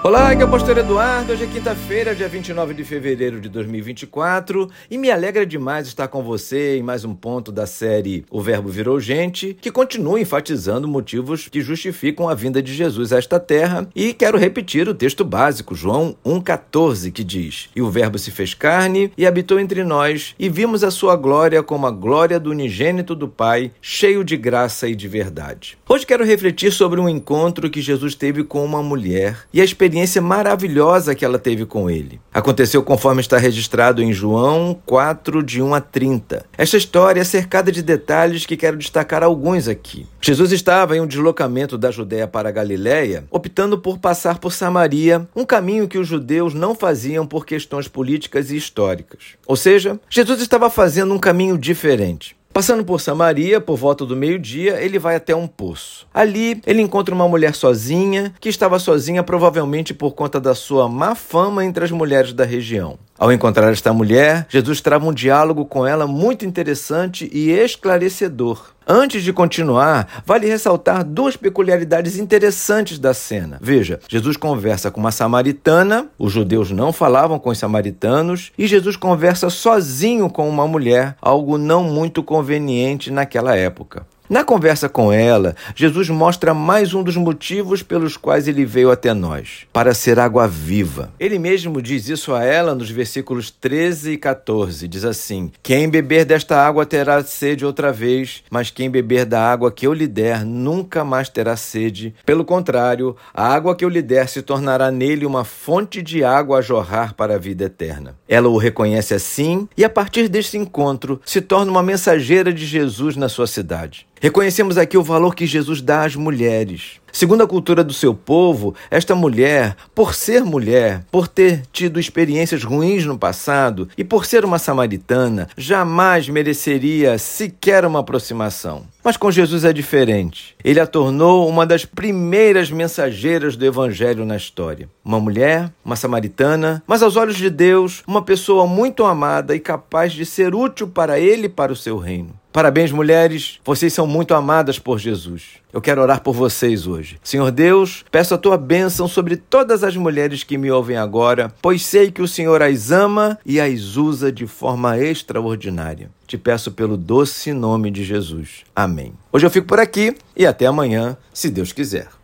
Olá, aqui é o Pastor Eduardo. Hoje é quinta-feira, dia 29 de fevereiro de 2024, e me alegra demais estar com você em mais um ponto da série O Verbo Virou Gente, que continua enfatizando motivos que justificam a vinda de Jesus a esta terra. E quero repetir o texto básico, João 1,14, que diz: E o Verbo se fez carne e habitou entre nós, e vimos a sua glória como a glória do unigênito do Pai, cheio de graça e de verdade. Hoje quero refletir sobre um encontro que Jesus teve com uma mulher e a experiência experiência maravilhosa que ela teve com ele. Aconteceu conforme está registrado em João 4, de 1 a 30. Esta história é cercada de detalhes que quero destacar alguns aqui. Jesus estava em um deslocamento da Judéia para a Galiléia, optando por passar por Samaria, um caminho que os judeus não faziam por questões políticas e históricas. Ou seja, Jesus estava fazendo um caminho diferente. Passando por Samaria, por volta do meio-dia, ele vai até um poço. Ali, ele encontra uma mulher sozinha, que estava sozinha provavelmente por conta da sua má fama entre as mulheres da região. Ao encontrar esta mulher, Jesus trava um diálogo com ela muito interessante e esclarecedor. Antes de continuar, vale ressaltar duas peculiaridades interessantes da cena. Veja, Jesus conversa com uma samaritana, os judeus não falavam com os samaritanos, e Jesus conversa sozinho com uma mulher, algo não muito conveniente naquela época. Na conversa com ela, Jesus mostra mais um dos motivos pelos quais ele veio até nós, para ser água viva. Ele mesmo diz isso a ela nos versículos 13 e 14. Diz assim: Quem beber desta água terá sede outra vez, mas quem beber da água que eu lhe der nunca mais terá sede. Pelo contrário, a água que eu lhe der se tornará nele uma fonte de água a jorrar para a vida eterna. Ela o reconhece assim e, a partir deste encontro, se torna uma mensageira de Jesus na sua cidade. Reconhecemos aqui o valor que Jesus dá às mulheres. Segundo a cultura do seu povo, esta mulher, por ser mulher, por ter tido experiências ruins no passado e por ser uma samaritana, jamais mereceria sequer uma aproximação. Mas com Jesus é diferente. Ele a tornou uma das primeiras mensageiras do Evangelho na história. Uma mulher, uma samaritana, mas aos olhos de Deus, uma pessoa muito amada e capaz de ser útil para ele e para o seu reino. Parabéns, mulheres, vocês são muito amadas por Jesus. Eu quero orar por vocês hoje. Senhor Deus, peço a tua bênção sobre todas as mulheres que me ouvem agora, pois sei que o Senhor as ama e as usa de forma extraordinária. Te peço pelo doce nome de Jesus. Amém. Hoje eu fico por aqui e até amanhã, se Deus quiser.